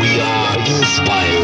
We are inspired.